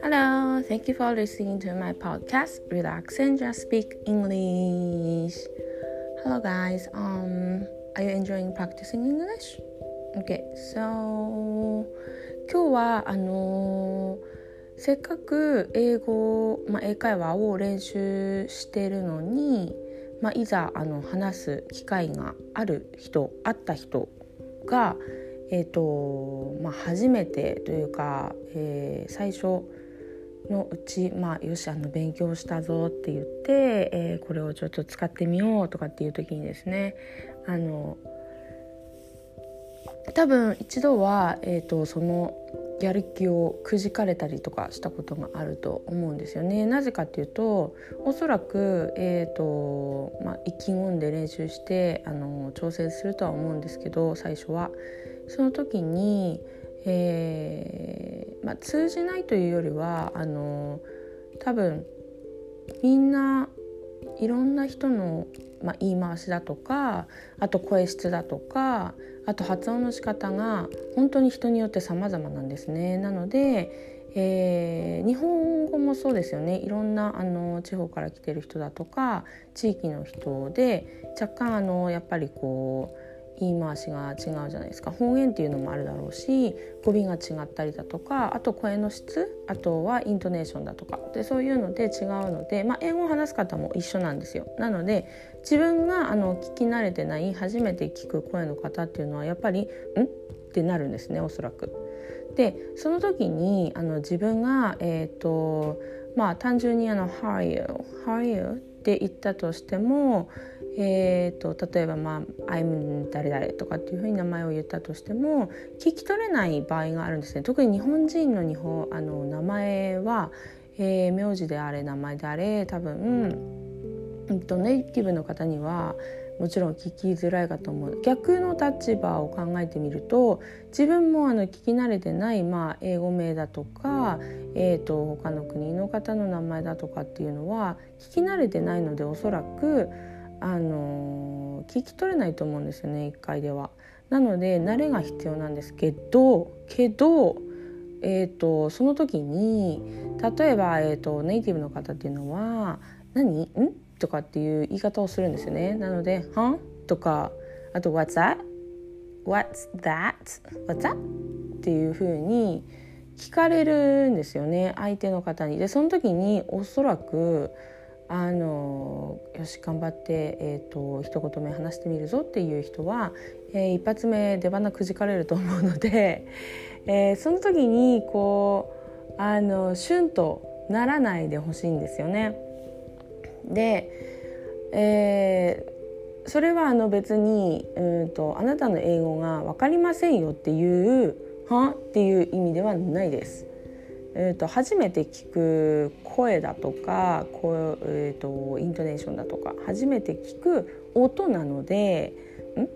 Hello, thank you for listening to my podcast. Relax and just speak English. Hello, guys. Um, are you enjoying practicing English? Okay, so 今日はあのー、せっかく英語、まあ、英会話を練習してるのに、まあ、いざあの話す機会がある人あった人が、えーとまあ、初めてというか、えー、最初のうち、まあ、よしあの勉強したぞって言って、えー、これをちょっと使ってみようとかっていう時にですねあの多分一度は、えーと、そのやる気をくじかれたりとかしたことがあると思うんですよね。なぜかっていうとおそらく、えーとまあ、意気込んで練習してあの調整するとは思うんですけど最初は。その時にえーまあ、通じないというよりはあの多分みんないろんな人の、まあ、言い回しだとかあと声質だとかあと発音の仕方が本当に人によって様々なんですね。なので、えー、日本語もそうですよねいろんなあの地方から来てる人だとか地域の人で若干あのやっぱりこう言い回しが違うじゃないですか方言っていうのもあるだろうし語尾が違ったりだとかあと声の質あとはイントネーションだとかでそういうので違うので、まあ、英語を話す方も一緒なんですよ。なので自分があの聞き慣れてない初めて聞く声の方っていうのはやっぱり「ん?」ってなるんですねおそらく。でその時にあの自分がえっ、ー、とまあ単純にあの「How are you? How are you?」て言ったとしてもえーと、例えば、まあ「I'm 誰々」とかっていうふうに名前を言ったとしても聞き取れない場合があるんですね。特に日本人の日本あの名前は、えー、名字であれ名前であれ多分、うん、とネイティブの方にはもちろん聞きづらいかと思う逆の立場を考えてみると自分もあの聞き慣れてない、まあ、英語名だとか、えーと他の国の方の名前だとかっていうのは聞き慣れてないのでおそらくあの聞き取れないと思うんですよね1回では。なので慣れが必要なんですけどけど、えーと、その時に例えば、えーと、ネイティブの方っていうのは「何？ん?」とかっていう言い方をするんですよね。なので「はん?」とかあと「What's that?」「What's that?」「What's that?」っていうふうに聞かれるんですよね相手の方に。でその時におそらくあのよし頑張って、えーと、一言目話してみるぞっていう人は、えー、一発目出花くじかれると思うので、えー、その時にこうあのシュンとならないでほしいんですよね。で、えー、それはあの別にうんとあなたの英語が分かりませんよっていう「は?」っていう意味ではないです。えーと、初めて聞く声だとか声、えーと、イントネーションだとか初めて聞く音なので「ん?」っ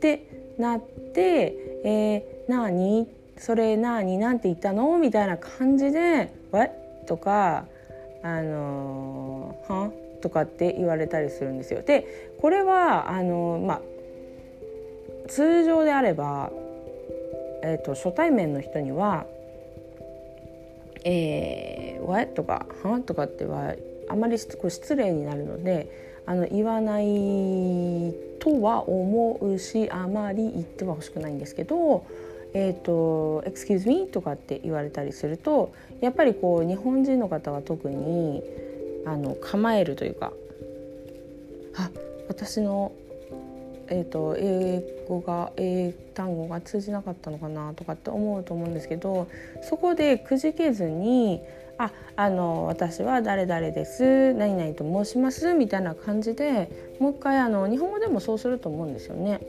てなって「えー、なにそれなになんて言ったの?」みたいな感じで「What?」とか「あのー、は?」とかって言われたりするんですよ。でこれはあの、まあ通常であれば、えーと初対面の人にはえー、What? とか「は?」とかってはあまり失礼になるのであの言わないとは思うしあまり言ってはほしくないんですけど「えーと、excuse me」とかって言われたりするとやっぱりこう日本人の方は特にあの構えるというか「あ私のえーと、英語が英単語が通じなかったのかなとかって思うと思うんですけどそこでくじけずに「ああの私は誰々です何々と申します」みたいな感じでもう一回あの日本語でもそうすると思うんですよね。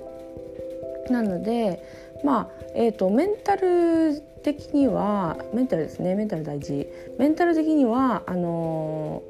なのでまあえーと、メンタル的にはメンタルですねメンタル大事メンタル的にはあの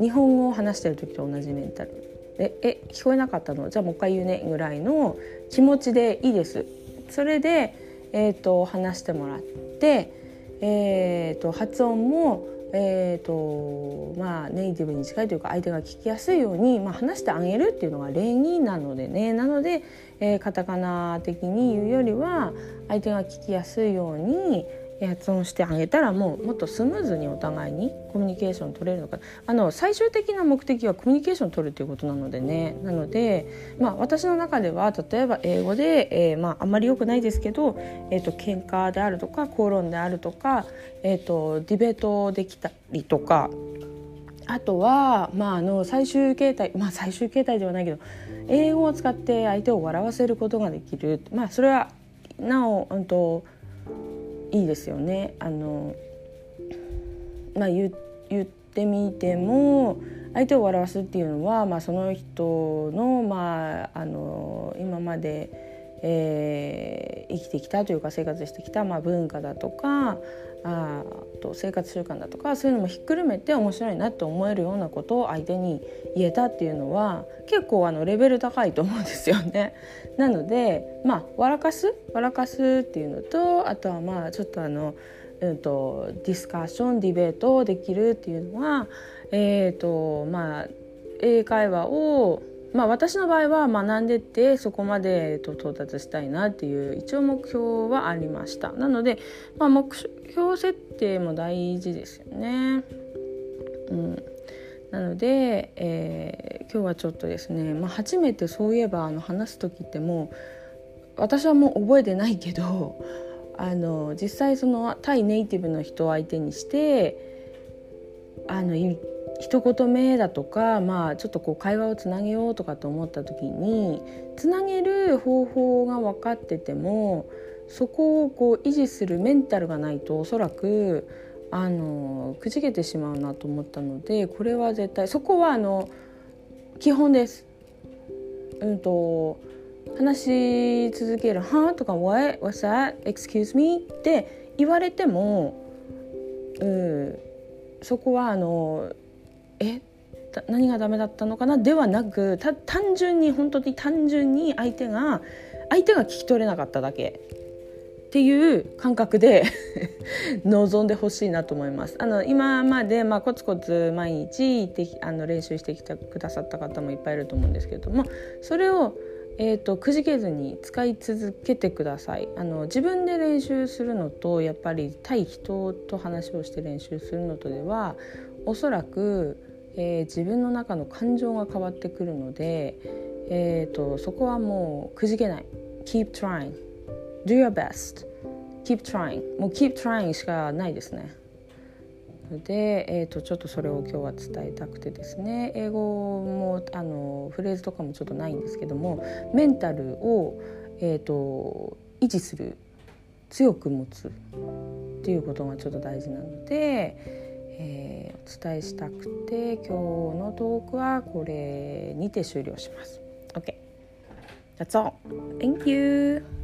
日本語を話してる時と同じメンタル。ええ聞こえなかったの？じゃあもう一回言うねぐらいの気持ちでいいです。それで、えーと、話してもらって、えーと、発音もえーとまあ、ネイティブに近いというか相手が聞きやすいように、まあ、話してあげるっていうのが礼儀なのでね。なので、えー、カタカナ的に言うよりは相手が聞きやすいように発音してあげたらもうもっとスムーズにお互いにコミュニケーション取れるのか。あの最終的な目的はコミュニケーション取るということなのでね。なので、まあ、私の中では例えば英語で、えー、まあ、あんまり良くないですけど、えーと、喧嘩であるとか口論であるとか、えーと、ディベートできたりとか。あとは、まあ、あの最終形態まあ最終形態ではないけど英語を使って相手を笑わせることができる。まあそれはなお、うんといいですよね。あのまあ、言ってみても相手を笑わすっていうのは、まあ、その人の,、まあ、あの今まで、えー、生きてきたというか生活してきた、まあ、文化だとかあと生活習慣だとかそういうのもひっくるめて面白いなって思えるようなことを相手に言えたっていうのは結構あのレベル高いと思うんですよね。なのでまあ笑かす？笑かすっていうのとあとはまあちょっとあの、うんと、ディスカッションディベートできるっていうのはえっ、ー、とまあ英会話をまあ、私の場合は学んでってそこまでえっと到達したいなっていう一応目標はありましたなので、まあ、目標設定も大事ですよね。うん、なので、えー、今日はちょっとですね、まあ、初めてそういえばあの話す時ってもう私はもう覚えてないけど あの実際その対ネイティブの人を相手にしてあの言って一言目だとか、まあ、ちょっとこう会話をつなげようとかと思った時につなげる方法が分かっててもそこをこう維持するメンタルがないとおそらくあのくじけてしまうなと思ったのでこれは絶対そこはあの基本です。うんと話し続ける「はあ？とか「What? What's that? Excuse me?」って言われても、うん、そこはあのえ何がダメだったのかな？ではなく単純に本当に単純に相手が相手が聞き取れなかっただけ。っていう感覚で 望んでほしいなと思います。あの今まで、まあ、コツコツ毎日あの練習してきてくださった方もいっぱいいると思うんですけれどもそれを、えーと、くじけずに使い続けてください。あの自分で練習するのとやっぱり対人と話をして練習するのとではおそらくえー、自分の中の感情が変わってくるので、えーと、そこはもうくじけない。Keep trying. Do your best. Keep trying. もう Keep trying しかないですね。で、えーと、ちょっとそれを今日は伝えたくてですね。英語もあのフレーズとかもちょっとないんですけどもメンタルを、えーと維持する。強く持つ。っていうことがちょっと大事なので、えー、お伝えしたくて今日のトークはこれにて終了します。OK。That's all. Thank you.